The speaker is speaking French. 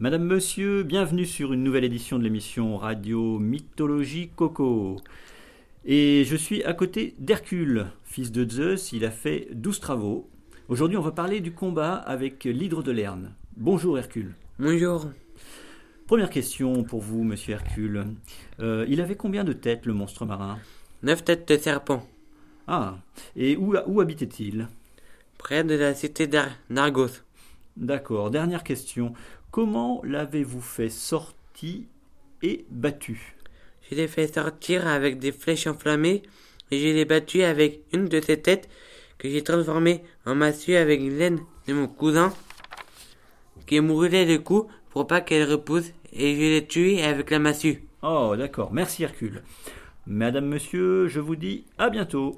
Madame, Monsieur, bienvenue sur une nouvelle édition de l'émission Radio Mythologie Coco. Et je suis à côté d'Hercule, fils de Zeus, il a fait 12 travaux. Aujourd'hui, on va parler du combat avec l'hydre de Lerne. Bonjour Hercule. Bonjour. Première question pour vous, monsieur Hercule. Euh, il avait combien de têtes, le monstre marin? Neuf têtes de serpent, Ah, et où, où habitait-il? Près de la cité d'Argos. D'accord, dernière question. Comment l'avez-vous fait sortir et battu? Je l'ai fait sortir avec des flèches enflammées et je l'ai battu avec une de ses têtes que j'ai transformée en massue avec l'aine de mon cousin qui brûlait le cou pour pas qu'elle repousse et je l'ai tué avec la massue. Oh, d'accord, merci Hercule. Madame, monsieur, je vous dis à bientôt.